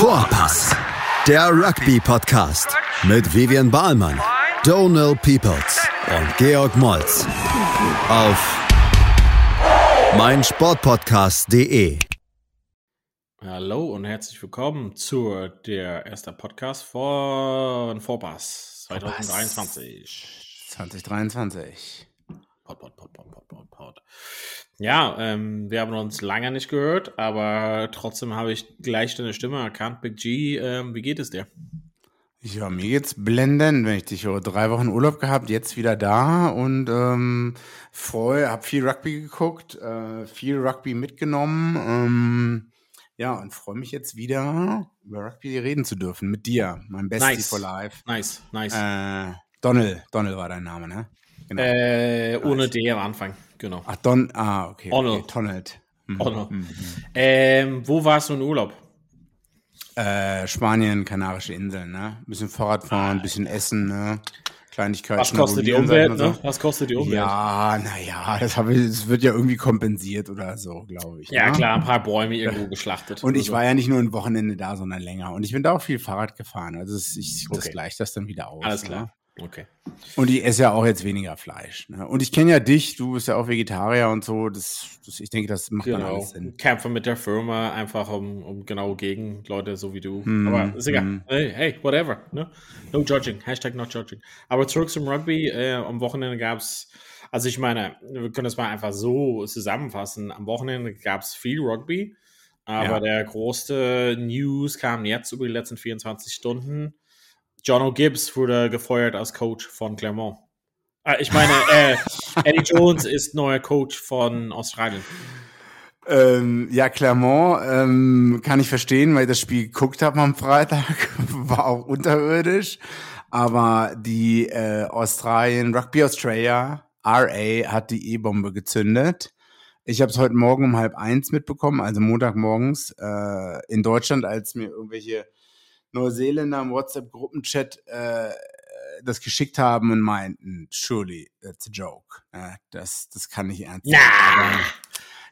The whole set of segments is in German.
Vorpass, der Rugby-Podcast mit Vivian Bahlmann, Donal Peoples und Georg Moltz auf meinsportpodcast.de. Hallo und herzlich willkommen zu der ersten Podcast von Vorpass 2023. 2023. Pod, pod, pod, pod, pod, pod, pod. Ja, ähm, wir haben uns lange nicht gehört, aber trotzdem habe ich gleich deine Stimme erkannt. Big G, ähm, wie geht es dir? Ja, mir geht's blendend, wenn ich dich höre. Drei Wochen Urlaub gehabt, jetzt wieder da und ähm, freue, hab viel Rugby geguckt, äh, viel Rugby mitgenommen. Ähm, ja, und freue mich jetzt wieder über Rugby reden zu dürfen mit dir, mein Bestie Nice. for Life. Nice, nice. Äh, Donald, Donald war dein Name, ne? Genau. Äh, ohne D am Anfang, genau. Ach, Don, ah, okay. Donald. okay. Donald. Mhm. Mhm. Ähm, wo warst du in Urlaub? Äh, Spanien, Kanarische Inseln, ne? Ein bisschen Fahrrad fahren, ein bisschen essen, ne? Kleinigkeiten. Was kostet die Umwelt, ne? Was kostet die Umwelt? Ja, naja, das, ich- das wird ja irgendwie kompensiert oder so, glaube ich. Ja, ne? klar, ein paar Bäume irgendwo geschlachtet. Und ich so. war ja nicht nur ein Wochenende da, sondern länger. Und ich bin da auch viel Fahrrad gefahren. Also ich, das Okay. gleicht das dann wieder aus. Alles Ne? Okay. Und ich esse ja auch jetzt weniger Fleisch. Ne? Und ich kenne ja dich, du bist ja auch Vegetarier und so. Das, das, ich denke, das macht dann Genau. alles Sinn. Kämpfe mit der Firma einfach um, um genau gegen Leute so wie du. Hm, Aber ist egal. hm. Hey, hey, whatever. Ne? No judging. Hashtag not judging. Aber zurück zum Rugby. Äh, am Wochenende gab es, also ich meine, wir können es mal einfach so zusammenfassen. Am Wochenende gab es viel Rugby. Aber Ja. der größte News kam jetzt über die letzten 24 Stunden. John O'Gibbs wurde gefeuert als Coach von Clermont. Äh, ich meine, äh, Eddie Jones ist neuer Coach von Australien. Ähm, ja, Clermont ähm, kann ich verstehen, weil ich das Spiel geguckt habe am Freitag. War auch unterirdisch. Aber die äh, Australien, Rugby Australia, RA, hat die E-Bombe gezündet. Ich habe es heute Morgen um halb eins mitbekommen, also Montagmorgens äh, in Deutschland, als mir irgendwelche Neuseeländer im WhatsApp-Gruppenchat äh, das geschickt haben und meinten, surely, that's a joke. Äh, das, das kann nicht ernst sein. Na! Aber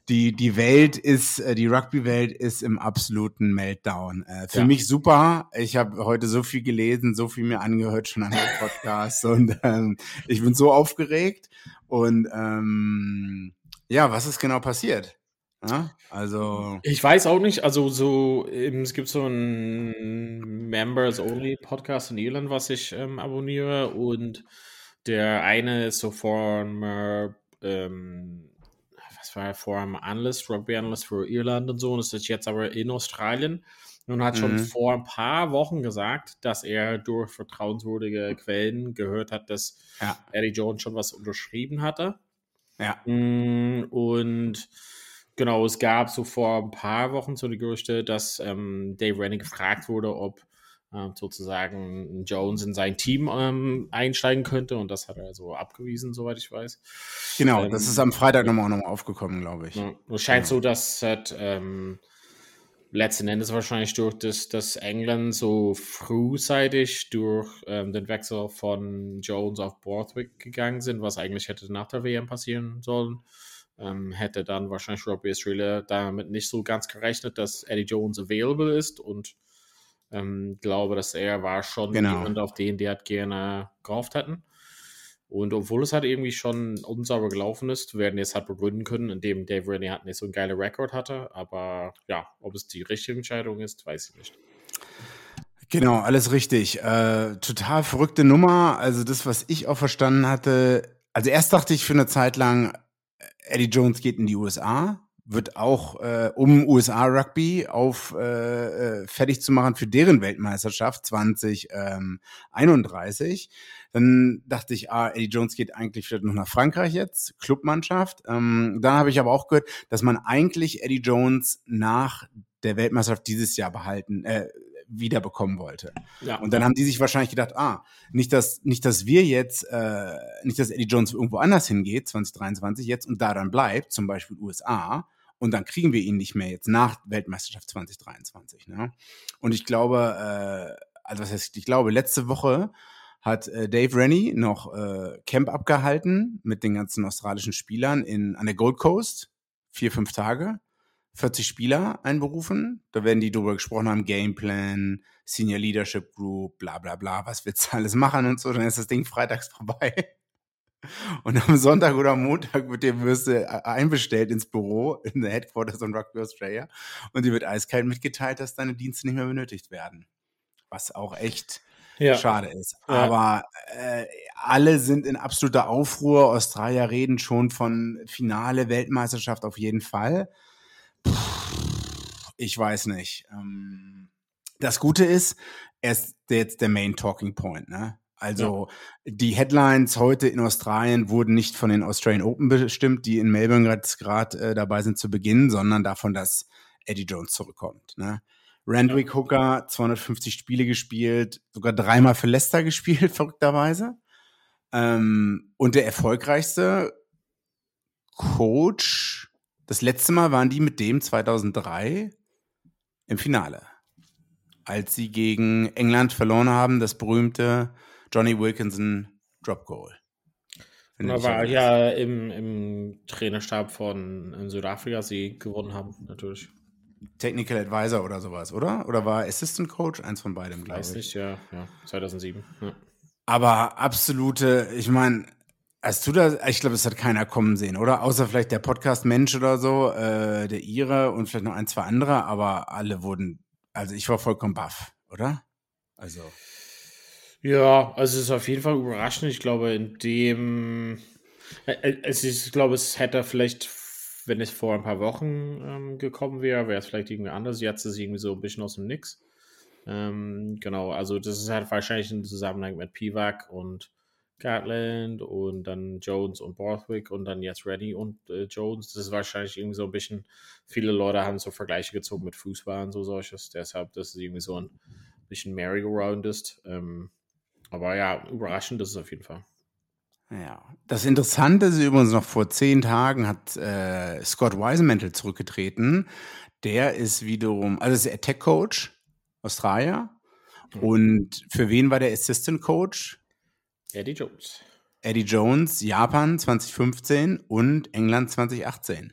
die, die Welt ist, äh, die Rugby-Welt ist im absoluten Meltdown. Äh, für Ja. mich super. Ich habe heute so viel gelesen, so viel mir angehört schon an dem Podcast und ähm, ich bin so aufgeregt. Und ähm, ja, was ist genau passiert? Ja, also, Ich weiß auch nicht, also so, es gibt so einen Members-Only-Podcast in Irland, was ich ähm, abonniere und der eine ist so former, ähm, was war er, former Analyst, Rugby-Analyst für Irland und so und ist jetzt aber in Australien und hat schon Mhm. vor ein paar Wochen gesagt, dass er durch vertrauenswürdige Quellen gehört hat, dass ja, Eddie Jones schon was unterschrieben hatte. ja. Mm, Und genau, es gab so vor ein paar Wochen so die Gerüchte, dass ähm, Dave Rennie gefragt wurde, ob ähm, sozusagen Jones in sein Team ähm, einsteigen könnte und das hat er so abgewiesen, soweit ich weiß. Genau, Ähm, das ist am Freitag nochmal nochmal aufgekommen, glaube ich. Ja, es scheint Genau. so, dass halt, ähm, letzten Endes wahrscheinlich durch das, das England so frühzeitig durch ähm, den Wechsel von Jones auf Borthwick gegangen sind, was eigentlich hätte nach der WM passieren sollen. Ähm, hätte dann wahrscheinlich Robbie Australia damit nicht so ganz gerechnet, dass Eddie Jones available ist und ähm, glaube, dass er war schon Genau. jemand, auf den die halt gerne gehofft hätten. Und obwohl es halt irgendwie schon unsauber gelaufen ist, werden jetzt halt begründen können, indem Dave Rennie halt nicht so ein geiler Rekord hatte. Aber ja, ob es die richtige Entscheidung ist, weiß ich nicht. Genau, alles richtig. Äh, total verrückte Nummer. Also das, was ich auch verstanden hatte. Also erst dachte ich für eine Zeit lang, Eddie Jones geht in die USA, wird auch äh, um USA Rugby auf äh, äh, fertig zu machen für deren Weltmeisterschaft 2031. Dann dachte ich, ah, Eddie Jones geht eigentlich vielleicht noch nach Frankreich jetzt, Clubmannschaft. Ähm, dann habe ich aber auch gehört, dass man eigentlich Eddie Jones nach der Weltmeisterschaft dieses Jahr behalten, äh, wiederbekommen wollte. Ja, Und dann haben die sich wahrscheinlich gedacht, ah, nicht, dass, nicht, dass wir jetzt, äh, nicht, dass Eddie Jones irgendwo anders hingeht, 2023 jetzt, und da dann bleibt, zum Beispiel USA, und dann kriegen wir ihn nicht mehr jetzt nach Weltmeisterschaft 2023. Ne? Und ich glaube, äh, also was heißt, ich glaube, letzte Woche hat äh, Dave Rennie noch äh, Camp abgehalten mit den ganzen australischen Spielern in, an der Gold Coast. Vier, fünf Tage. 40 Spieler einberufen. Da werden die darüber gesprochen haben, Gameplan, Senior Leadership Group, bla bla bla, was willst du alles machen und so. Dann ist das Ding freitags vorbei. Und am Sonntag oder Montag wird die Würste einbestellt ins Büro in der Headquarters von Rugby Australia und dir wird eiskalt mitgeteilt, dass deine Dienste nicht mehr benötigt werden. Was auch echt ja. schade ist. Aber äh, alle sind in absoluter Aufruhr. Australier reden schon von Finale Weltmeisterschaft auf jeden Fall. Ich weiß nicht. Ähm, das Gute ist, er ist jetzt der Main Talking Point, ne? Also ja. die Headlines heute in Australien wurden nicht von den Australian Open bestimmt, die in Melbourne gerade äh, dabei sind zu beginnen, sondern davon, dass Eddie Jones zurückkommt. Ne? Randwick Hooker, 250 Spiele gespielt, sogar dreimal für Leicester gespielt, verrückterweise. Ähm, und der erfolgreichste Coach, das letzte Mal waren die mit dem 2003 im Finale. Als sie gegen England verloren haben, das berühmte Johnny Wilkinson Drop Goal. Er war ja im, im Trainerstab von Südafrika, sie gewonnen haben, natürlich. Technical Advisor oder sowas, oder? Oder war Assistant Coach? Eins von beidem, glaube ich. Weiß nicht, ja, ja 2007. Ja. Aber absolute, ich meine, Hast du da, ich glaube, es hat keiner kommen sehen, oder? Außer vielleicht der Podcast-Mensch oder so, äh, der Ire und vielleicht noch ein, zwei andere, aber alle wurden, also ich war vollkommen baff, oder? Also. Ja, also es ist auf jeden Fall überraschend. Ich glaube, in dem, ist, ich glaube, es hätte vielleicht, wenn es vor ein paar Wochen ähm, gekommen wäre, wäre es vielleicht irgendwie anders. Jetzt ist es irgendwie so ein bisschen aus dem Nix. Ähm, genau, also das ist halt wahrscheinlich ein Zusammenhang mit Pivac und Gatland und dann Jones und Borthwick und dann jetzt Reddy und äh, Jones. Das ist wahrscheinlich irgendwie so ein bisschen, viele Leute haben so Vergleiche gezogen mit Fußball und so solches. Deshalb, dass es irgendwie so ein bisschen Merry-Go-Round ist. Ähm, aber ja, überraschend ist es auf jeden Fall. Ja, das Interessante ist übrigens noch vor zehn Tagen hat äh, Scott Weisenmantel zurückgetreten. Der ist wiederum, also ist er Tech Coach, Australier. Mhm. Und für wen war der Assistant Coach? Eddie Jones. Eddie Jones, Japan 2015 und England 2018.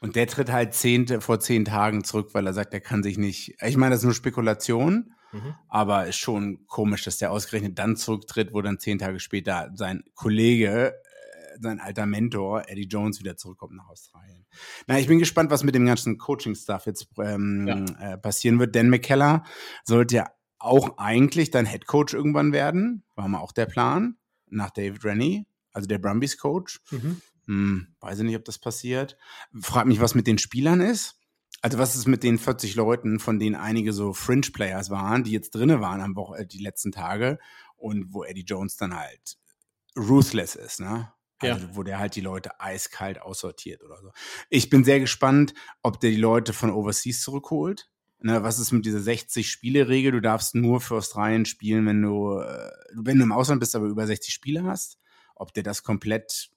Und der tritt halt zehn, vor zehn Tagen zurück, weil er sagt, er kann sich nicht. Ich meine, das ist nur Spekulation, mhm. aber ist schon komisch, dass der ausgerechnet dann zurücktritt, wo dann zehn Tage später sein Kollege, äh, sein alter Mentor, Eddie Jones, wieder zurückkommt nach Australien. Na, ich bin gespannt, was mit dem ganzen Coaching-Stuff jetzt ähm, ja. äh, passieren wird. Dan McKellar sollte ja auch eigentlich dann Head Coach irgendwann werden. War mal auch der Plan. Nach David Rennie, also der Brumbies Coach. Mhm. Hm, weiß ich nicht, ob das passiert. Frag mich, was mit den Spielern ist. Also was ist mit den 40 Leuten, von denen einige so Fringe-Players waren, die jetzt drinne waren am Woche, die letzten Tage und wo Eddie Jones dann halt ruthless ist, ne? Also, ja. wo der halt die Leute eiskalt aussortiert oder so. Ich bin sehr gespannt, ob der die Leute von Overseas zurückholt. Ne, was ist mit dieser 60-Spiele-Regel? Du darfst nur für Australien spielen, wenn du, äh, wenn du im Ausland bist, aber über 60 Spiele hast. Ob der das komplett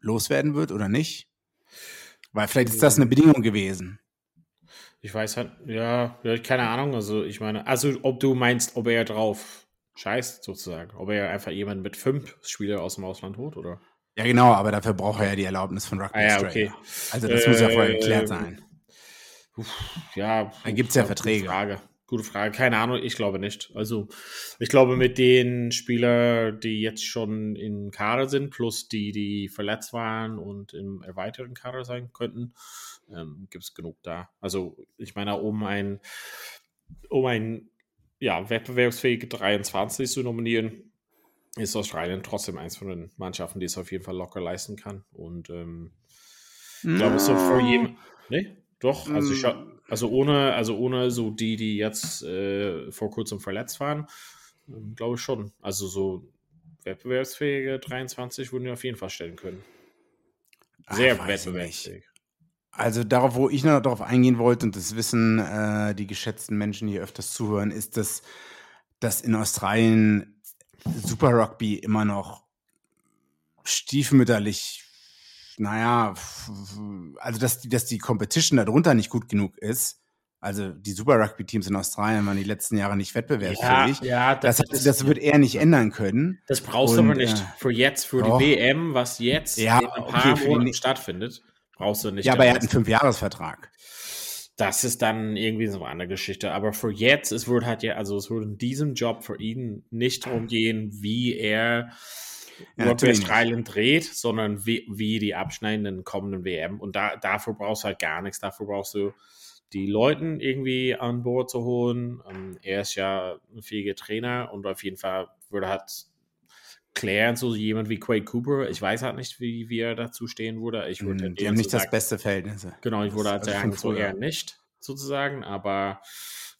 loswerden wird oder nicht? Weil vielleicht ist das eine Bedingung gewesen. Ich weiß halt, ja, keine Ahnung. Also, ich meine, also, ob du meinst, ob er drauf scheißt, sozusagen. Ob er einfach jemanden mit fünf Spieler aus dem Ausland holt, oder? Ja, genau, aber dafür braucht er ja die Erlaubnis von Rugby ah, ja, okay. Also, das äh, muss ja vorher geklärt sein. Ja, da gibt es ja Verträge. Gute Frage. Gute Frage. Keine Ahnung, ich glaube nicht. Also, ich glaube, mit den Spielern, die jetzt schon in Kader sind, plus die, die verletzt waren und im erweiterten Kader sein könnten, ähm, gibt es genug da. Also, ich meine, um ein, um ein ja, wettbewerbsfähige 23 zu nominieren, ist Australien trotzdem eins von den Mannschaften, die es auf jeden Fall locker leisten kann. Und ähm, ich glaube, so für jeden. Nee? Doch, also ich mm. also ohne, also ohne so die, die jetzt äh, vor kurzem verletzt waren, ähm, glaube ich schon. Also so wettbewerbsfähige 23 würden wir auf jeden Fall stellen können. Sehr Ach, wettbewerbsfähig. Also darauf, wo ich noch darauf eingehen wollte, und das wissen äh, die geschätzten Menschen, die hier öfters zuhören, ist, dass, dass in Australien Super Rugby immer noch stiefmütterlich naja, also dass die, dass die Competition darunter nicht gut genug ist. Also die Super Rugby Teams in Australien waren die letzten Jahre nicht wettbewerbsfähig. Ja, ja das, das, das, das, wird er nicht ändern können. Das brauchst du aber nicht äh, für jetzt, für doch. die WM, was jetzt ja, in ein paar okay, Monaten stattfindet. Brauchst du nicht. Ja, aber er hat einen Fünfjahresvertrag. das ist dann irgendwie so eine Geschichte. Aber für jetzt, es wird halt ja, also es wird in diesem Job für ihn nicht darum gehen, wie er ja, Australien dreht, sondern wie, wie die abschneidenden kommenden WM. Und da, dafür brauchst du halt gar nichts. Dafür brauchst du die Leuten irgendwie an Bord zu holen. Ähm, er ist ja ein fähiger Trainer und auf jeden Fall würde halt klären, so jemand wie Quade Cooper. Ich weiß halt nicht, wie, wie er dazu stehen würde. Ich würde mm, die haben nicht das beste Verhältnis. Genau, ich würde halt also sagen, so eher nicht, sozusagen. Aber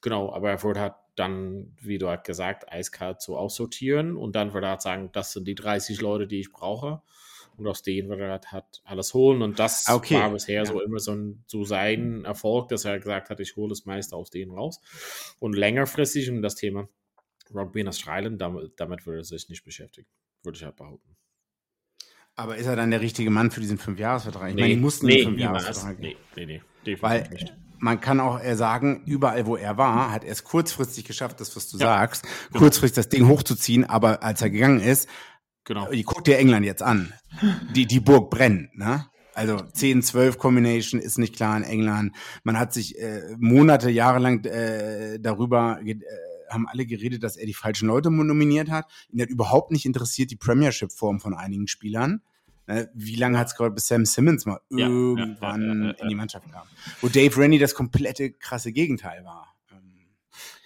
genau, aber er würde halt dann, wie du halt gesagt, eiskalt so aussortieren und dann würde er halt sagen, das sind die 30 Leute, die ich brauche. Und aus denen würde er halt, halt alles holen. Und das okay. war bisher ja. so immer so, ein, so sein Erfolg, dass er gesagt hat, ich hole das meiste aus denen raus. Und längerfristig, und das Thema Rugby in Australien, damit, damit würde er sich nicht beschäftigen, würde ich halt behaupten. Aber ist er dann der richtige Mann für diesen Fünfjahresvertrag? Ich nee, meine, die mussten nee, einen Fünfjahresvertrag nee, nee, nee, definitiv Weil, nicht. Man kann auch sagen, überall, wo er war, hat er es kurzfristig geschafft, das, was du ja, sagst, genau. kurzfristig das Ding hochzuziehen, aber als er gegangen ist, genau. die guckt dir England jetzt an. Die, die Burg brennt, ne? Also 10-12 Combination ist nicht klar in England. Man hat sich äh, Monate, Jahre lang äh, darüber äh, haben alle geredet, dass er die falschen Leute nominiert hat. Ihn hat überhaupt nicht interessiert die Premiership-Form von einigen Spielern. Ne, wie lange hat es gedauert, bis Sam Simmons mal ja, irgendwann ja, in die Mannschaft kam? Wo Dave Rennie das komplette krasse Gegenteil war.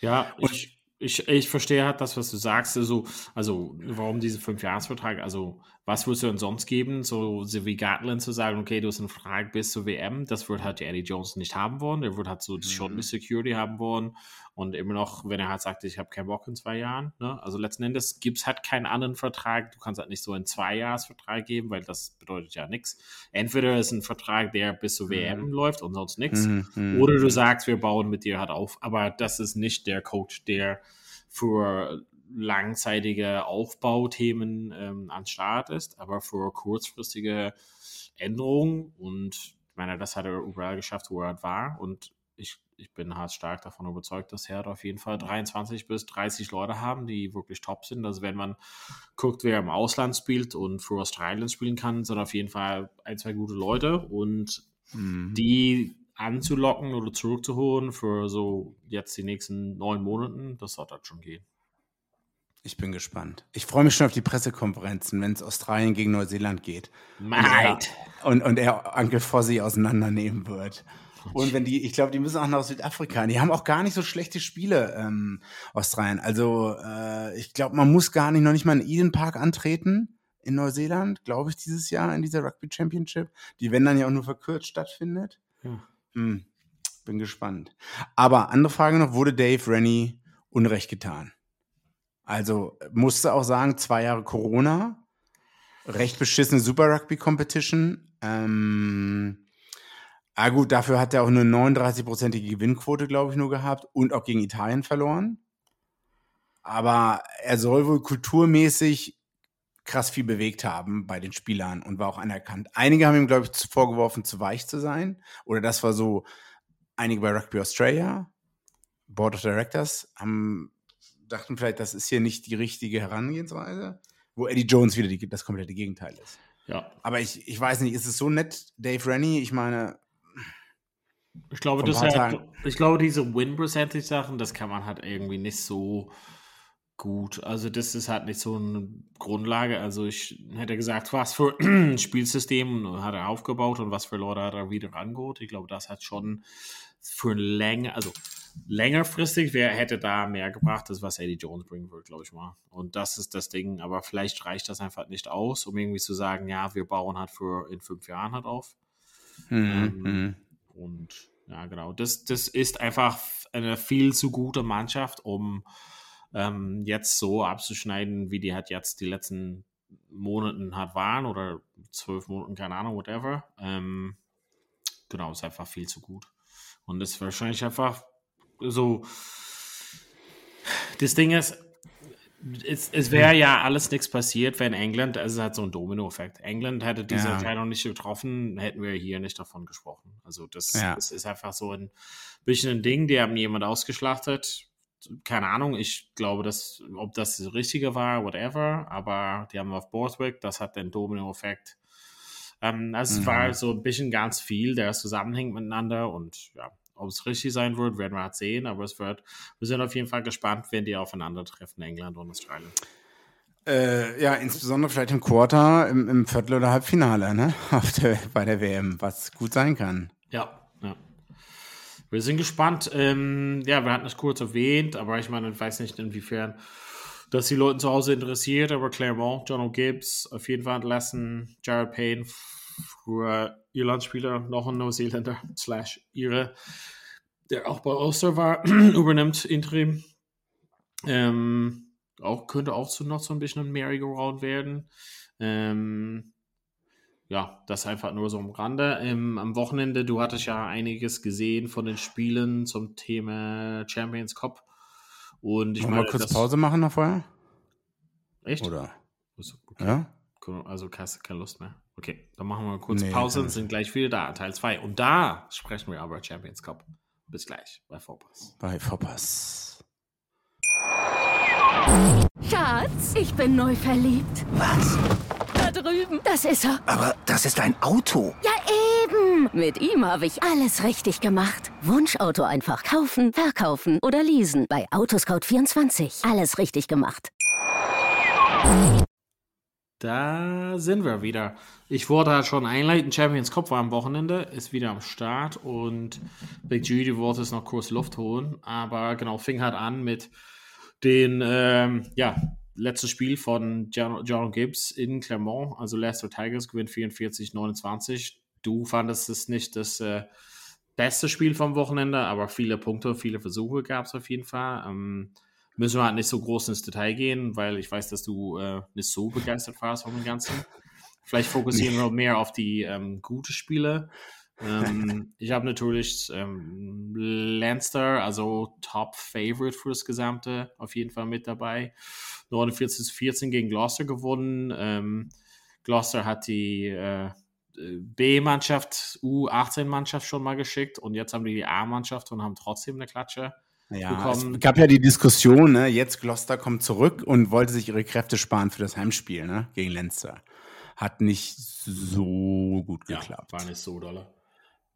Ja, und ich, ich, ich verstehe halt das, was du sagst. Also, also warum diese Fünfjahresvertrag? Also, was würdest du denn sonst geben? So, so wie Gatland zu sagen, okay, du hast einen Vertrag bis zur WM, das wird halt Eddie Jones nicht haben wollen. Der wird halt so mhm. schon die Security haben wollen. Und immer noch, wenn er halt sagt, ich habe keinen Bock in zwei Jahren. Ne? Also letzten Endes gibt es halt keinen anderen Vertrag. Du kannst halt nicht so einen Zweijahresvertrag geben, weil das bedeutet ja nichts. Entweder ist ein Vertrag, der bis zur WM mhm. läuft und sonst nichts. Mhm, mhm. Oder du sagst, wir bauen mit dir halt auf. Aber das ist nicht der Coach, der für langzeitige Aufbauthemen ähm, an Start ist, aber für kurzfristige Änderungen und ich meine, das hat er überall geschafft, wo er war und ich, ich bin halt stark davon überzeugt, dass er auf jeden Fall 23 bis 30 Leute haben, die wirklich top sind. Also wenn man guckt, wer im Ausland spielt und für Australien spielen kann, sind auf jeden Fall ein, zwei gute Leute und mhm. die anzulocken oder zurückzuholen für so jetzt die nächsten neun Monaten, das sollte halt schon gehen. Ich bin gespannt. Ich freue mich schon auf die Pressekonferenzen, wenn es Australien gegen Neuseeland geht. Und, und, und er Onkel Fossi auseinandernehmen wird. Und wenn die, ich glaube, die müssen auch nach Südafrika. Die haben auch gar nicht so schlechte Spiele, ähm, Australien. Also äh, ich glaube, man muss gar nicht, noch nicht mal in Eden Park antreten in Neuseeland, glaube ich, dieses Jahr in dieser Rugby Championship, die wenn dann ja auch nur verkürzt stattfindet. Ja. Hm, bin gespannt. Aber andere Frage noch, wurde Dave Rennie Unrecht getan? Also musste auch sagen, zwei Jahre Corona, recht beschissene Super Rugby Competition. Ähm, Ah gut, dafür hat er auch eine 39-prozentige Gewinnquote, glaube ich, nur gehabt und auch gegen Italien verloren. Aber er soll wohl kulturmäßig krass viel bewegt haben bei den Spielern und war auch anerkannt. Einige haben ihm, glaube ich, vorgeworfen, zu weich zu sein. Oder das war so, einige bei Rugby Australia, Board of Directors, haben, dachten vielleicht, das ist hier nicht die richtige Herangehensweise, wo Eddie Jones wieder die, das komplette Gegenteil ist. Ja. Aber ich, ich weiß nicht, ist es so nett, Dave Rennie? Ich meine, ich glaube, das halt, ich glaube, diese Win-Percentage-Sachen, das kann man halt irgendwie nicht so gut. Also, das ist halt nicht so eine Grundlage. Also, ich hätte gesagt, was für ein Spielsystem hat er aufgebaut und was für Leute hat er wieder angeholt. Ich glaube, das hat schon für länger, also längerfristig wer hätte da mehr gebracht, das was Eddie Jones bringen würde, glaube ich mal. Und das ist das Ding. Aber vielleicht reicht das einfach nicht aus, um irgendwie zu sagen, ja, wir bauen halt für in fünf Jahren halt auf. Mhm. Ähm, mhm. Und ja, genau, das, das ist einfach eine viel zu gute Mannschaft, um ähm, jetzt so abzuschneiden, wie die halt jetzt die letzten Monaten hat waren oder zwölf Monaten, keine Ahnung, whatever. Ähm, genau, ist einfach viel zu gut. Und das ist wahrscheinlich einfach so. Das Ding ist, es, es wäre ja alles nichts passiert, wenn England, also es hat so ein Domino-Effekt. England hätte diese ja. Entscheidung nicht getroffen, hätten wir hier nicht davon gesprochen. Also das, ja. das, ist einfach so ein bisschen ein Ding, die haben jemand ausgeschlachtet. Keine Ahnung, ich glaube, dass, ob das das Richtige war, whatever, aber die haben auf Borthwick, das hat den Domino-Effekt. Ähm, also mhm. es war so ein bisschen ganz viel, der zusammenhängt miteinander und ja, ob es richtig sein wird, werden wir halt sehen, aber es wird, wir sind auf jeden Fall gespannt, wenn die aufeinandertreffen, England und Australien. Äh, ja, insbesondere vielleicht im Quarter, im, im Viertel- oder Halbfinale, ne? Der, bei der WM, was gut sein kann. Ja, ja. Wir sind gespannt. Ähm, ja, wir hatten es kurz erwähnt, aber ich meine, ich weiß nicht, inwiefern das die Leute zu Hause interessiert, aber Claremont, John O'Gibbs, auf jeden Fall entlassen, Jared Payne, früher Irlandspieler, noch ein Neuseeländer, slash Ire, der auch bei Ulster war, übernimmt Interim. Ähm, auch, könnte auch so noch so ein bisschen ein Merry-Go-Round werden. Ähm, ja, das einfach nur so am Rande. Ähm, am Wochenende, du hattest ja einiges gesehen von den Spielen zum Thema Champions Cup. Und ich Wollen meine, kurz Pause machen noch vorher? Echt? Oder? Okay. Ja? Also hast du keine Lust mehr. Okay, dann machen wir kurz Nee, Pause und sind gleich wieder da, Teil 2. Und da sprechen wir aber Champions Cup. Bis gleich bei Vorpass. Bei Vorpass. Schatz, ich bin neu verliebt. Was? Da drüben. Das ist er. Aber das ist ein Auto. Ja, eben. Mit ihm habe ich alles richtig gemacht. Wunschauto einfach kaufen, verkaufen oder leasen. Bei Autoscout24. Alles richtig gemacht. Da sind wir wieder. Ich wollte halt schon einleiten. Champions Cup war am Wochenende, ist wieder am Start und Big Judy wollte es noch kurz Luft holen. Aber genau, fing halt an mit den, ähm, ja, letzten Spiel von John, John Gibbs in Clermont. Also Leicester Tigers gewinnt 44-29. Du fandest es nicht das äh, beste Spiel vom Wochenende, aber viele Punkte, viele Versuche gab es auf jeden Fall. Ähm, müssen wir halt nicht so groß ins Detail gehen, weil ich weiß, dass du äh, nicht so begeistert warst von dem Ganzen. Vielleicht fokussieren wir mehr auf die ähm, gute Spiele. ähm, ich habe natürlich ähm, Lanster, also Top Favorite für das Gesamte, auf jeden Fall mit dabei. 49 zu 14 gegen Gloucester gewonnen. Ähm, Gloucester hat die äh, B-Mannschaft, U18-Mannschaft schon mal geschickt und jetzt haben die die A-Mannschaft und haben trotzdem eine Klatsche. Ja, es bekommen. gab ja die Diskussion, ne? jetzt Gloucester kommt zurück und wollte sich ihre Kräfte sparen für das Heimspiel ne? gegen Leinster. Hat nicht so gut geklappt. war nicht so dolle.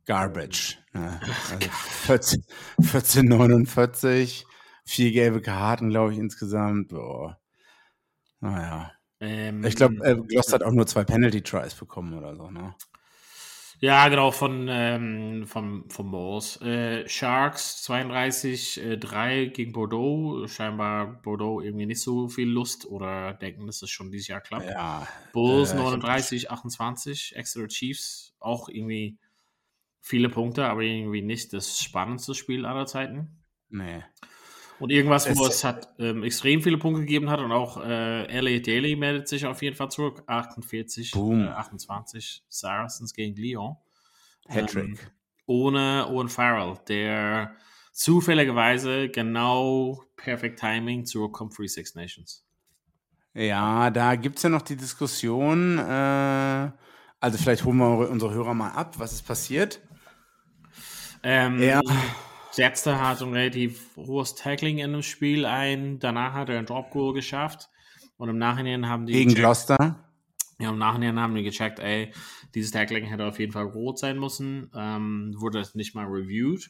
Garbage. Ne? Also 14, 14,49, vier gelbe Karten, glaube ich, insgesamt. Boah. Naja. Ähm, Ich glaube, äh, Gloucester hat auch nur zwei Penalty-Tries bekommen oder so. Ne? Ja, genau, von, ähm, vom, vom Moors. Äh, Sharks 32, äh, 3 gegen Bordeaux. Scheinbar Bordeaux irgendwie nicht so viel Lust oder denken, dass es schon dieses Jahr klappt. Ja, Bulls äh, ich hab- 39, 28. Exeter Chiefs auch irgendwie viele Punkte, aber irgendwie nicht das spannendste Spiel aller Zeiten. nee. Und irgendwas, wo Es- hat ähm, extrem viele Punkte gegeben hat und auch äh, LA Daily meldet sich auf jeden Fall zurück. 48, Boom. äh, 28 Saracens gegen Lyon. Hattrick. Ähm, ohne Owen Farrell, der zufälligerweise genau perfekt Timing zurückkommt für Six Nations. Ja, da gibt es ja noch die Diskussion. Äh, also vielleicht holen wir unsere Hörer mal ab. Was ist passiert? Ähm, Ja. Setzte hat ein relativ hohes Tackling in dem Spiel ein. Danach hat er ein Drop Goal geschafft. Und im Nachhinein haben die Gegen gecheckt- Gloucester? Ja, im Nachhinein haben die gecheckt, ey, dieses Tackling hätte auf jeden Fall rot sein müssen. Ähm, wurde das nicht mal reviewed.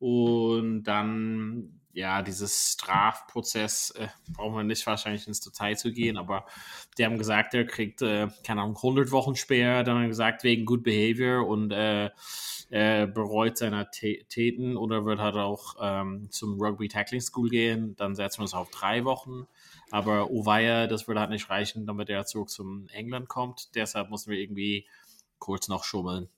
Und dann, ja, dieses Strafprozess, äh, brauchen wir nicht wahrscheinlich ins Detail zu gehen, aber die haben gesagt, er kriegt, äh, keine Ahnung, 100 Wochen Sperr. Dann haben gesagt, wegen Good Behavior und äh, er bereut seine Tä- Täten oder wird halt auch ähm, zum Rugby Tackling School gehen. Dann setzen wir es auf drei Wochen. Aber Ovaya, das würde halt nicht reichen, damit er zurück zum England kommt. Deshalb mussten wir irgendwie kurz noch schummeln.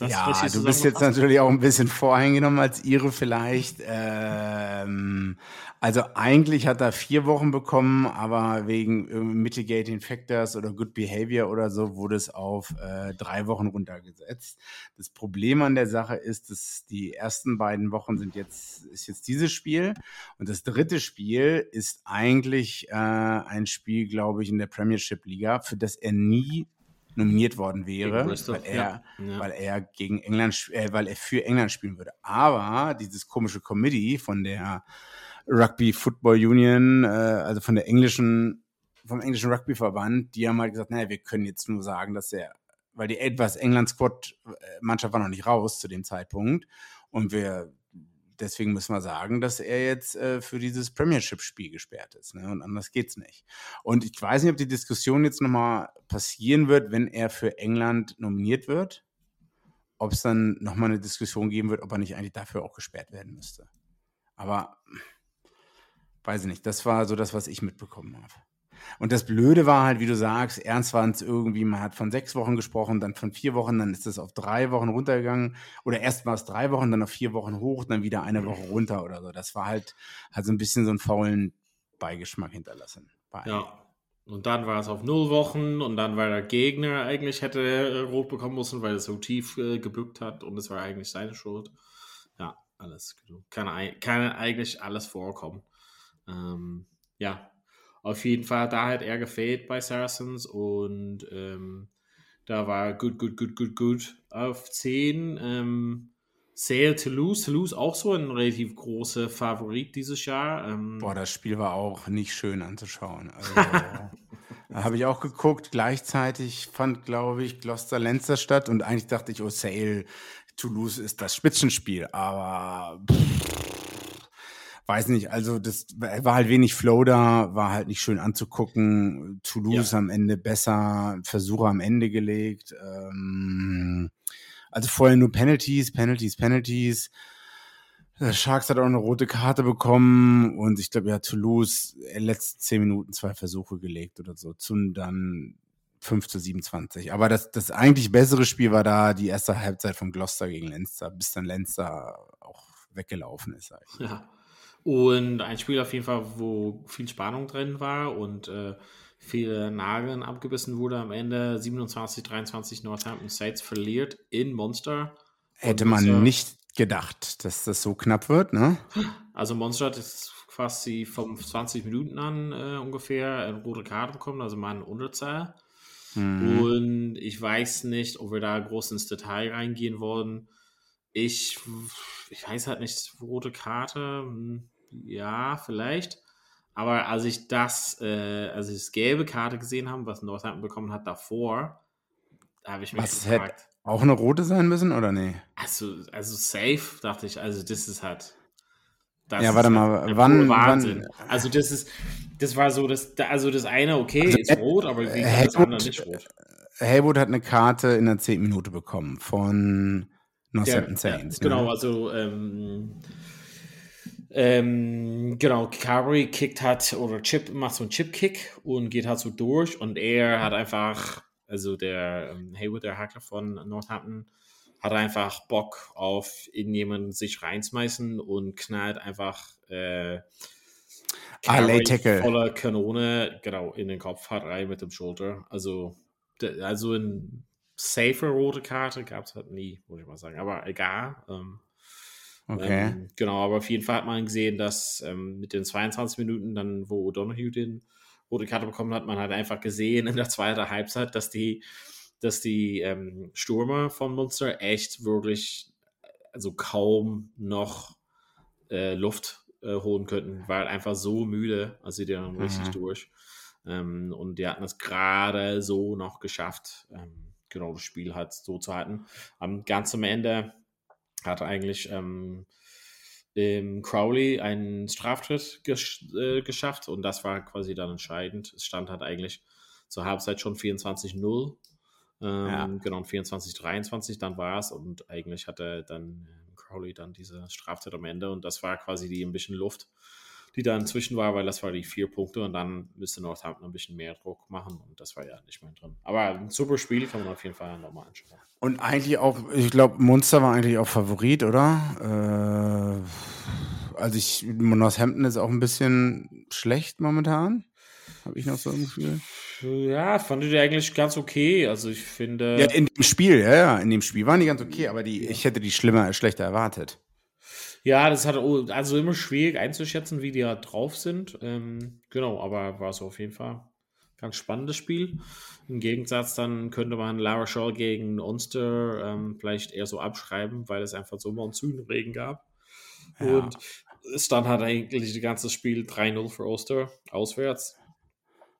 Ja, du bist jetzt natürlich auch ein bisschen voreingenommen als Ihre vielleicht. Ähm, also eigentlich hat er vier Wochen bekommen, aber wegen Mitigating Factors oder Good Behavior oder so wurde es auf äh, drei Wochen runtergesetzt. Das Problem an der Sache ist, dass die ersten beiden Wochen sind jetzt, ist jetzt dieses Spiel und das dritte Spiel ist eigentlich äh, ein Spiel, glaube ich, in der Premiership Liga, für das er nie nominiert worden wäre, weil er, ja. Ja. weil er gegen England, äh, weil er für England spielen würde. Aber dieses komische Committee von der Rugby Football Union, äh, also von der englischen, vom englischen Rugbyverband, die haben halt gesagt, naja, wir können jetzt nur sagen, dass er, weil die etwas England Squad äh, Mannschaft war noch nicht raus zu dem Zeitpunkt Und wir, deswegen müssen wir sagen, dass er jetzt äh, für dieses Premiership-Spiel gesperrt ist. Ne? Und anders geht's nicht. Und ich weiß nicht, ob die Diskussion jetzt nochmal passieren wird, wenn er für England nominiert wird. Ob es dann nochmal eine Diskussion geben wird, ob er nicht eigentlich dafür auch gesperrt werden müsste. Aber weiß ich nicht. Das war so das, was ich mitbekommen habe. Und das Blöde war halt, wie du sagst, ernst waren es irgendwie, man hat von sechs Wochen gesprochen, dann von vier Wochen, dann ist es auf drei Wochen runtergegangen. Oder erst war es drei Wochen, dann auf vier Wochen hoch, dann wieder eine Woche runter oder so. Das war halt, hat so ein bisschen so einen faulen Beigeschmack hinterlassen. Ja. Und dann war es auf null Wochen und dann war der Gegner eigentlich hätte äh, rot bekommen müssen, weil er so tief äh, gebückt hat und es war eigentlich seine Schuld. Ja, alles. Kann, kann eigentlich alles vorkommen. Ähm, ja, auf jeden Fall, da hat er gefehlt bei Saracens und ähm, da war gut, gut, gut, gut, gut auf 10. Ähm, Sale Toulouse. Toulouse auch so ein relativ großer Favorit dieses Jahr. Ähm, Boah, das Spiel war auch nicht schön anzuschauen. Also, da habe ich auch geguckt. Gleichzeitig fand, glaube ich, Gloucester Lenzer statt und eigentlich dachte ich, oh, Sale Toulouse ist das Spitzenspiel. Aber pff, weiß nicht, also das war halt wenig Flow da, war halt nicht schön anzugucken. Toulouse ja. am Ende besser, Versuche am Ende gelegt. Ähm, also vorher nur Penalties, Penalties, Penalties. Der Sharks hat auch eine rote Karte bekommen und ich glaube, ja, Toulouse in den letzten zehn Minuten zwei Versuche gelegt oder so. Zum dann 5 zu 27. Aber das, das eigentlich bessere Spiel war da die erste Halbzeit von Gloucester gegen Leinster, bis dann Leinster auch weggelaufen ist. Eigentlich. Ja. Und ein Spiel auf jeden Fall, wo viel Spannung drin war und äh, viele Nageln abgebissen wurde am Ende. 27, 23 Northampton Saints verliert in Monster. Hätte man Monster, nicht gedacht, dass das so knapp wird, ne? Also Monster hat jetzt quasi von 20 Minuten an äh, ungefähr eine rote Karte bekommen, also mal eine Unterzahl. Mhm. Und ich weiß nicht, ob wir da groß ins Detail reingehen wollen. Ich, ich weiß halt nicht, rote Karte, hm, ja, vielleicht. Aber als ich das, äh, als ich das gelbe Karte gesehen habe, was Northampton bekommen hat davor, da habe ich mich was gefragt. Hätte auch eine rote sein müssen oder nee? Also, also safe, dachte ich, also das ist halt. Das ja, warte halt mal, wann, Wahnsinn. wann? Also das ist, das war so, das, also das eine, okay, also, ist rot, aber wie das andere nicht rot. Haywood hat eine Karte in der 10. Minute bekommen von Northampton Saints. Ja, genau, ne? also ähm, ähm, genau, Carey kickt hat oder Chip macht so einen Chip-Kick und geht halt so durch und er hat einfach, also der ähm, Haywood, der Hacker von Northampton, hat einfach Bock auf irgendjemanden sich reinschmeißen und knallt einfach äh, Carey voller Kanone genau in den Kopf hat rein mit dem Schulter. Also, also eine safer rote Karte gab es halt nie, muss ich mal sagen. Aber egal. Ähm, Okay. Ähm, genau, aber auf jeden Fall hat man gesehen, dass ähm, mit den 22 Minuten, dann, wo O'Donoghue den rote Karte bekommen hat, man hat einfach gesehen in der zweiten Halbzeit, dass die, dass die ähm, Stürmer von Munster echt wirklich, also kaum noch äh, Luft äh, holen könnten, weil einfach so müde, also sie dann mhm. richtig durch. Ähm, und die hatten es gerade so noch geschafft, ähm, genau das Spiel halt so zu halten. Am ganz am Ende hat eigentlich ähm, im Crowley einen Straftritt gesch äh, geschafft und das war quasi dann entscheidend. Es stand halt eigentlich zur Halbzeit schon 24-0. Ähm, ja. Genau, 24-23 dann war es und eigentlich hatte dann äh, Crowley dann diese Straftat am Ende und das war quasi die ein bisschen Luft, die da inzwischen war, weil das war die vier Punkte und dann müsste Northampton ein bisschen mehr Druck machen und das war ja nicht mehr drin. Aber ein super Spiel kann man auf jeden Fall nochmal anschauen. Und eigentlich auch, ich glaube, Munster war eigentlich auch Favorit, oder? Äh, also ich, Northampton ist auch ein bisschen schlecht momentan. Habe ich noch so ein Gefühl. Ja, fand ich eigentlich ganz okay. Also ich finde. Ja, in dem Spiel, ja, ja, in dem Spiel waren die ganz okay, aber die, ich hätte die schlimmer, schlechter erwartet. Ja, das hat also immer schwierig einzuschätzen, wie die da drauf sind. Ähm, genau, aber war es auf jeden Fall ganz spannendes Spiel. Im Gegensatz dann könnte man Lara Shaw gegen Unster ähm, vielleicht eher so abschreiben, weil es einfach so Monsunregen gab. Ja. Und es dann hat eigentlich das ganze Spiel 3-0 für Ulster auswärts.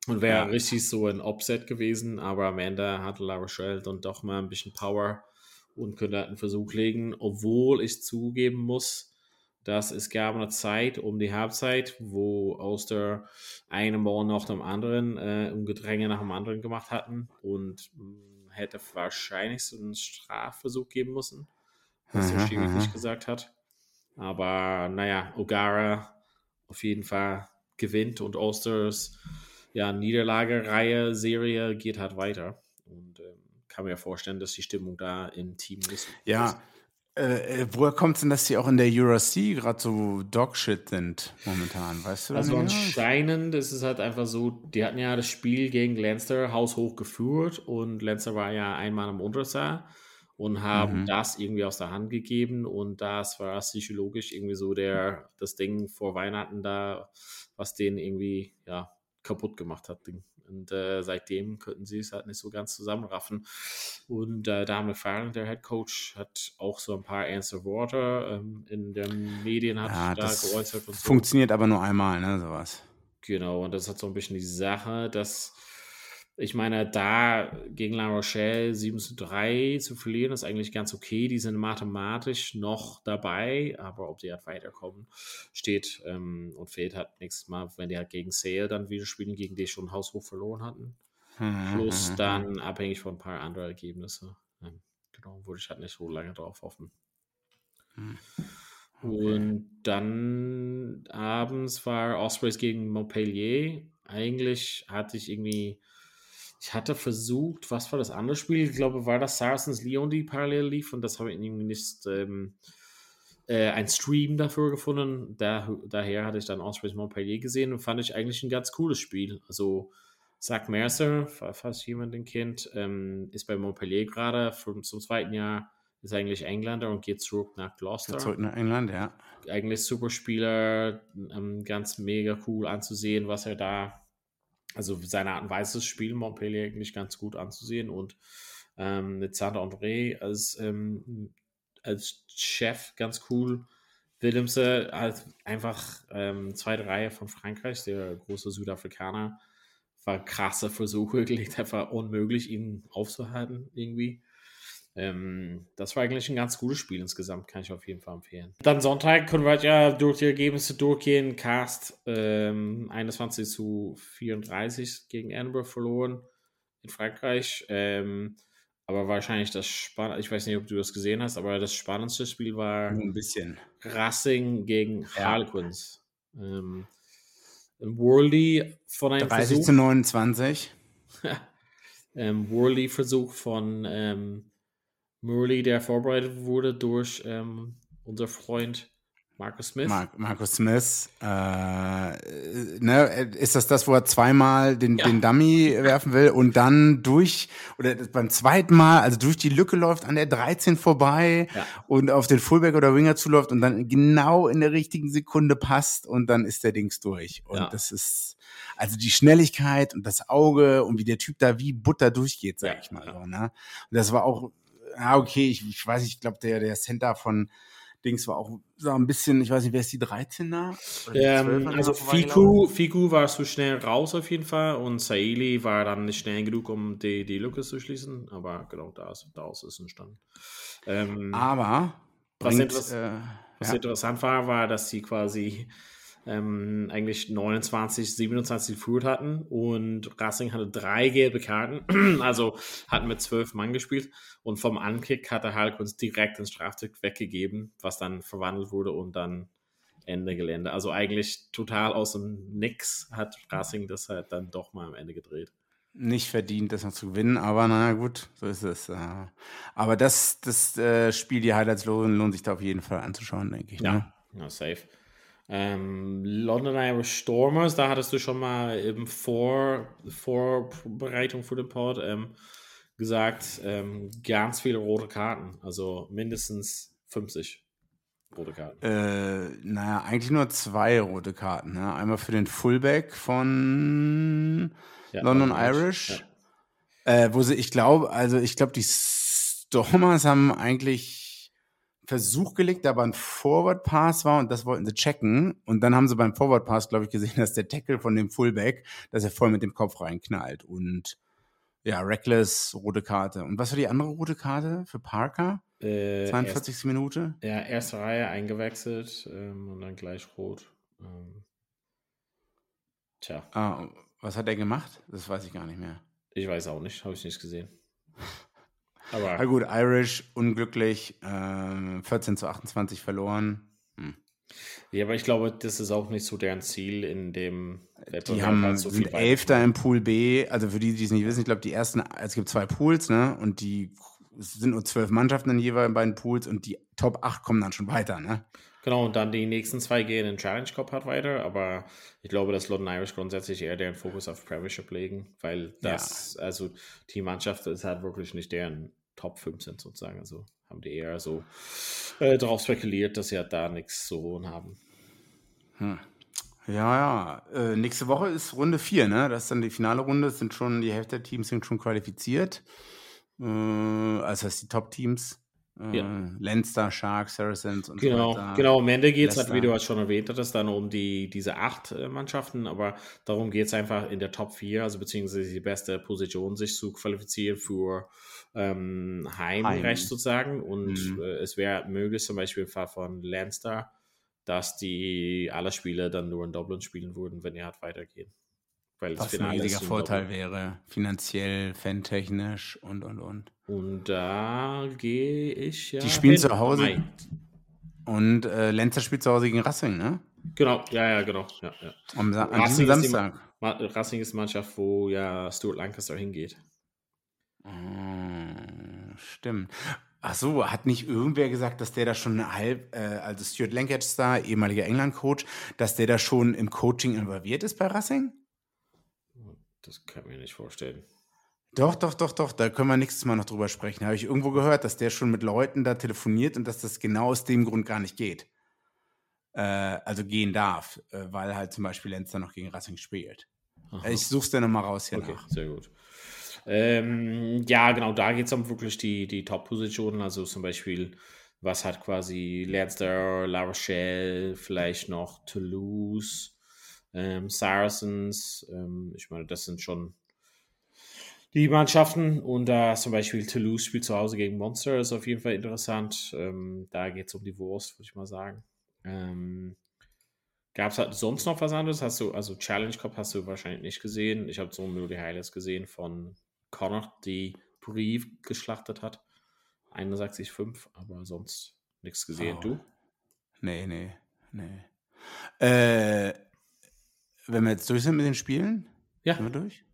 Und wäre ja. richtig so ein Upset gewesen, aber am Ende hatte La Rochelle dann doch mal ein bisschen Power und könnte einen Versuch legen, obwohl ich zugeben muss, dass es gab eine Zeit um die Halbzeit, wo Oster einen Ball nach dem anderen, äh, um Gedränge nach dem anderen gemacht hatten und mh, hm, hätte wahrscheinlich so einen Strafversuch geben müssen, was der Schiri nicht gesagt hat. Aber naja, O'Gara auf jeden Fall gewinnt und Osters ja, Niederlagereihe, Serie geht halt weiter. Und ähm, kann mir ja vorstellen, dass die Stimmung da im Team ist. Ja, äh, äh, woher kommt es denn, dass die auch in der URC gerade so Dogshit sind momentan? Weißt du Also anscheinend ist es halt einfach so, die hatten ja das Spiel gegen Leinster haushoch geführt und Leinster war ja einmal im Untersaal und haben mhm. das irgendwie aus der Hand gegeben und das war psychologisch irgendwie so der das Ding vor Weihnachten da, was denen irgendwie ja kaputt gemacht hat. Und äh, seitdem könnten sie es halt nicht so ganz zusammenraffen. Und äh, Dame Farren, der Head Coach, hat auch so ein paar ernste Worte ähm, in den Medien hat ja, da geäußert. Und so. Funktioniert aber nur einmal, ne, sowas. Genau, und das hat so ein bisschen die Sache, dass ich meine, da gegen La Rochelle 7 zu 3 zu verlieren, ist eigentlich ganz okay. Die sind mathematisch noch dabei, aber ob die halt weiterkommen, steht ähm, und fehlt halt nächstes Mal, wenn die halt gegen Sale dann wieder spielen, gegen die schon haushoch verloren hatten. Mhm, Plus mhm, dann mhm. abhängig von ein paar anderen Ergebnisse. Ähm, genau, würde ich halt nicht so lange drauf hoffen. Okay. Und dann abends war Ospreys gegen Montpellier. Eigentlich hatte ich irgendwie ich hatte versucht, was war das andere Spiel? Ich glaube, war das Saracens Leon, die parallel lief und das habe ich irgendwie nicht ähm, äh, ein Stream dafür gefunden. Da, daher hatte ich dann Ospreys Montpellier gesehen und fand ich eigentlich ein ganz cooles Spiel. Also Zach Mercer, falls jemand den kennt, ähm, ist bei Montpellier gerade zum zweiten Jahr, ist eigentlich Engländer und geht zurück nach Gloucester. Zurück nach England, ja. Eigentlich super Spieler, ähm, ganz mega cool anzusehen, was er da also seine Art und Weise des Spiels Montpellier eigentlich ganz gut anzusehen und ähm, mit Sander André als, ähm, als Chef ganz cool. Willemse halt einfach ähm, zweite Reihe von Frankreich, der große Südafrikaner, war krasse Versuche gelegt, einfach unmöglich, ihn aufzuhalten irgendwie. Ähm, das war eigentlich ein ganz gutes Spiel insgesamt, kann ich auf jeden Fall empfehlen. Dann Sonntag können wir ja durch die Ergebnisse durchgehen. Cast ähm, 21 zu 34 gegen Edinburgh verloren in Frankreich. Ähm, aber wahrscheinlich das spannendste, ich weiß nicht, ob du das gesehen hast, aber das spannendste Spiel war ein bisschen Racing gegen Harlequins. Ja. Ähm, Worley von einem 30 Versuch, zu 29. ähm, Worley Versuch von ähm, Murley, der vorbereitet wurde durch ähm, unser Freund Marcus Smith. Mar Marcus Smith. Äh, ne, ist das das, wo er zweimal den, ja. den Dummy werfen will und dann durch, oder beim zweiten Mal, also durch die Lücke läuft, an der 13 vorbei ja. und auf den Fullback oder Winger zuläuft und dann genau in der richtigen Sekunde passt und dann ist der Dings durch. Und ja. das ist, also die Schnelligkeit und das Auge und wie der Typ da wie Butter durchgeht, sag ich mal. So, ne? Und das war auch ja, okay, ich, ich weiß, ich glaube, der, der Center von Dings war auch so ein bisschen, ich weiß nicht, wer ist die 13er? Ähm, also Fiku, Fiku war zu schnell raus auf jeden Fall und Saili war dann nicht schnell genug, um die, die Lücke zu schließen, aber genau da ist, daraus ist entstanden. Ähm, aber was, bringt, interess äh, was ja. interessant war, war, dass sie quasi ähm, eigentlich 29, 27 geführt hatten und Racing hatte drei gelbe Karten, also hatten mit zwölf Mann gespielt und vom Ankick hatte Harlequins direkt den Straftick weggegeben, was dann verwandelt wurde und dann Ende Gelände. Also eigentlich total aus dem Nix hat Racing das halt dann doch mal am Ende gedreht. Nicht verdient, das noch zu gewinnen, aber naja, gut, so ist es. Aber das, das äh, Spiel, die Highlights lohnen, lohnt sich da auf jeden Fall anzuschauen, denke ich. Ja, ne? ja safe. Ähm, London Irish Stormers, da hattest du schon mal im Vor Vorbereitung für den Pod ähm, gesagt, ähm, ganz viele rote Karten, also mindestens 50 rote Karten. Äh, naja, eigentlich nur zwei rote Karten. Ne? Einmal für den Fullback von ja, London Irish, ja. äh, wo sie, ich glaube, also ich glaube, die Stormers haben eigentlich Versuch gelegt, aber ein Forward Pass war und das wollten sie checken. Und dann haben sie beim Forward Pass, glaube ich, gesehen, dass der Tackle von dem Fullback, dass er voll mit dem Kopf reinknallt. Und ja, Reckless, rote Karte. Und was war die andere rote Karte für Parker? Äh, 42. Erst, Minute? ja, erste Reihe eingewechselt ähm, und dann gleich rot. Ähm, tja, Ah, was hat er gemacht? Das weiß ich gar nicht mehr. ich weiß auch nicht, habe ich nicht gesehen. Na Aber gut, Irish, unglücklich, ähm, 14 zu 28 verloren. ja, aber ich glaube, das ist auch nicht so deren Ziel in dem Die haben, halt so sind Elfter im Pool B. Also für die, die es nicht wissen, ich glaube, die ersten, es gibt zwei Pools, ne? Und die es sind nur zwölf Mannschaften in jeweils beiden Pools und die Top 8 kommen dann schon weiter, ne? Genau, und dann die nächsten zwei gehen in den Challenge Cup halt weiter, aber ich glaube, dass London Irish grundsätzlich eher deren Fokus auf Premiership legen, weil das, also die Mannschaft ist halt wirklich nicht deren Top 5 sind sozusagen, also haben die eher so äh, darauf spekuliert, dass sie halt da nichts zu holen haben. Ja, ja. Äh, nächste Woche ist Runde 4, ne? Das ist dann die finale Runde. Sind schon, die Hälfte der Teams sind schon qualifiziert. Äh, also heißt die Top-Teams. Äh, Ja. Leinster, Sharks, Saracens und Genau, so weiter. genau. Am Ende geht es halt, wie du halt schon erwähnt hattest, dann um die, diese acht äh, Mannschaften, aber darum geht es einfach in der Top 4, also beziehungsweise die beste Position, sich zu qualifizieren für ähm, Heimrecht Heim. sozusagen. Und Mhm. äh, es wäre möglich, zum Beispiel im Fall von Leinster, dass die alle Spiele dann nur in Dublin spielen würden, wenn die halt weitergehen. Weil das Was ein riesiger Vorteil wäre. Finanziell, fantechnisch und, und, und. Und da gehe ich ja. Die spielen hin. zu Hause. Mai. Und äh, Lenzer spielt zu Hause gegen Racing, ne? Genau, ja, ja, genau. Ja, ja. Am Sa an Racing diesem ist die Samstag. Racing ist Mannschaft, wo ja Stuart Lancaster hingeht. Ah, stimmt. Ach so, hat nicht irgendwer gesagt, dass der da schon eine halb, äh, also Stuart Lancaster, ehemaliger England-Coach, dass der da schon im Coaching involviert ist bei Racing? Das kann ich mir nicht vorstellen. Doch, doch, doch, doch, da können wir nächstes Mal noch drüber sprechen. Habe ich irgendwo gehört, dass der schon mit Leuten da telefoniert und dass das genau aus dem Grund gar nicht geht. Äh, also gehen darf, äh, weil halt zum Beispiel Lenz noch gegen Racing spielt. Aha. Ich such's dir nochmal raus hier Okay, nach. sehr gut. Ähm, ja, genau, da geht es um wirklich die, die Top-Positionen. Also zum Beispiel, was hat quasi Leinster, La Rochelle, vielleicht noch Toulouse, ähm, Saracens. Ähm, ich meine, das sind schon die Mannschaften. Und da zum Beispiel Toulouse spielt zu Hause gegen Monster, ist auf jeden Fall interessant. Ähm, da geht es um die Wurst, würde ich mal sagen. Ähm, Gab es halt sonst noch was anderes? Hast du, also Challenge Cup hast du wahrscheinlich nicht gesehen. Ich habe so nur die Highlights gesehen von Connor, die Brief geschlachtet hat. 61,5, aber sonst nichts gesehen. Oh. Du? Nee, nee, nee. Äh, wenn wir jetzt durch sind mit den Spielen, Ja, sind wir durch?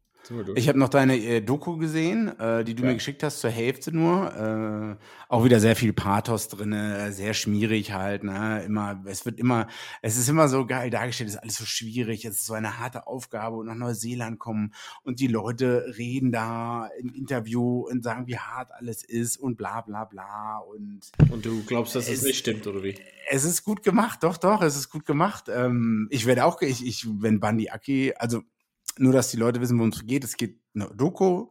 Ich habe noch deine äh, Doku gesehen, äh, die du Ja. mir geschickt hast, zur Hälfte nur. Äh, auch wieder sehr viel Pathos drin, äh, sehr schmierig halt. Ne? Immer, es wird immer, es ist immer so geil dargestellt, es ist alles so schwierig, es ist so eine harte Aufgabe und nach Neuseeland kommen und die Leute reden da im Interview und sagen, wie hart alles ist und bla bla bla und Und du glaubst, dass es Es- nicht stimmt, oder wie? es ist gut gemacht, doch, doch, es ist gut gemacht. Ähm, ich werde auch, ich, ich, wenn Bandi Aki, also nur, dass die Leute wissen, worum es geht. Es geht eine Doku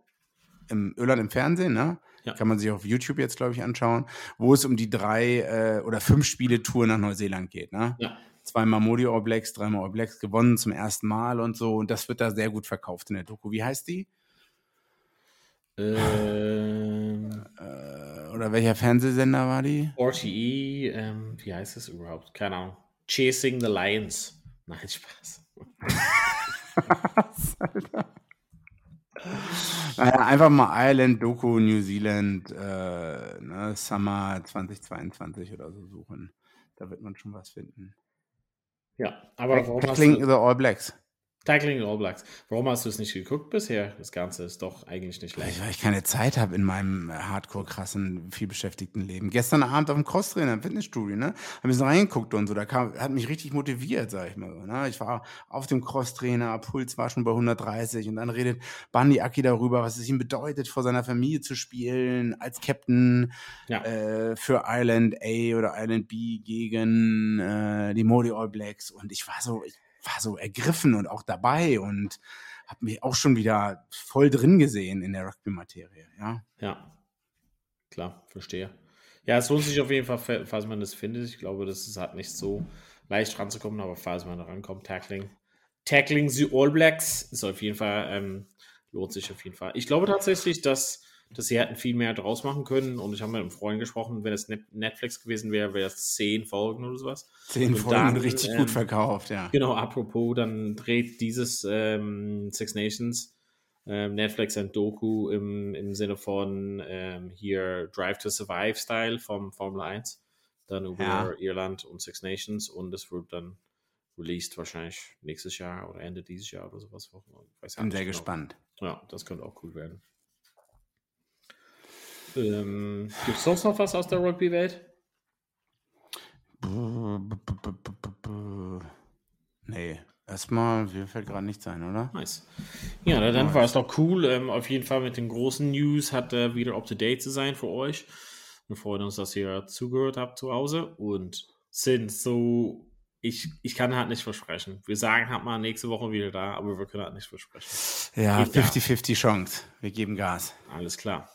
im Irland im Fernsehen, ne? Ja. Kann man sich auf YouTube jetzt, glaube ich, anschauen, wo es um die drei äh, oder fünf Spiele-Tour nach Neuseeland geht, ne? Ja. Zweimal Modi All Blacks, dreimal All Blacks gewonnen zum ersten Mal und so. Und das wird da sehr gut verkauft in der Doku. Wie heißt die? Ähm, Äh, oder welcher Fernsehsender war die? RTE, ähm, wie heißt es überhaupt? Keine Ahnung. Chasing the Lions. Nein, Spaß. Naja, einfach mal Ireland, Doku, New Zealand, äh, ne, Summer 2022 oder so suchen. Da wird man schon was finden. Ja, aber warum Tackling the All Blacks. Tackling All Blacks. Warum hast du es nicht geguckt bisher? Das Ganze ist doch eigentlich nicht leicht. Weil ich keine Zeit habe in meinem äh, hardcore krassen, vielbeschäftigten Leben. Gestern Abend auf dem Crosstrainer im Fitnessstudio, ne? Hab ein bisschen reingeguckt und so. Da kam, hat mich richtig motiviert, sag ich mal so. Ne? Ich war auf dem Crosstrainer, Puls war schon bei 130 und dann redet Bandi Aki darüber, was es ihm bedeutet, vor seiner Familie zu spielen, als Captain Ja. äh, für Ireland A oder Ireland B gegen äh, die Modi All Blacks. Und ich war so, ich war so ergriffen und auch dabei und habe mich auch schon wieder voll drin gesehen in der Rugby-Materie. Ja. Ja, klar, verstehe. Ja, es lohnt sich auf jeden Fall, fa- falls man das findet. Ich glaube, das ist halt nicht so leicht ranzukommen, aber falls man da rankommt, Tackling. Tackling the All Blacks ist auf jeden Fall, ähm, lohnt sich auf jeden Fall. Ich glaube tatsächlich, dass dass sie hätten viel mehr draus machen können. Und ich habe mit einem Freund gesprochen, wenn es Netflix gewesen wäre, wäre es zehn Folgen oder sowas. Zehn Und Folgen dann, richtig ähm, gut verkauft, ja. Genau, apropos, dann dreht dieses ähm, Six Nations ähm, Netflix ein Doku im, im Sinne von ähm, hier Drive to Survive Style vom Formel 1, dann über Ja. Irland und Six Nations und es wird dann released wahrscheinlich nächstes Jahr oder Ende dieses Jahr oder sowas. Ich weiß Bin sehr genau. gespannt. Ja, das könnte auch cool werden. Ähm, Gibt es sonst noch was aus der Rugby-Welt? Nee, erstmal, mir fällt gerade nichts ein, oder? Nice. Ja, dann war es doch cool. Ähm, auf jeden Fall mit den großen News hat er wieder up to date zu sein für euch. Wir freuen uns, dass ihr zugehört habt zu Hause und sind so. Ich, ich kann halt nicht versprechen. Wir sagen halt mal nächste Woche wieder da, aber wir können halt nicht versprechen. Ja. 50-50 Chance. Wir geben Gas. Alles klar.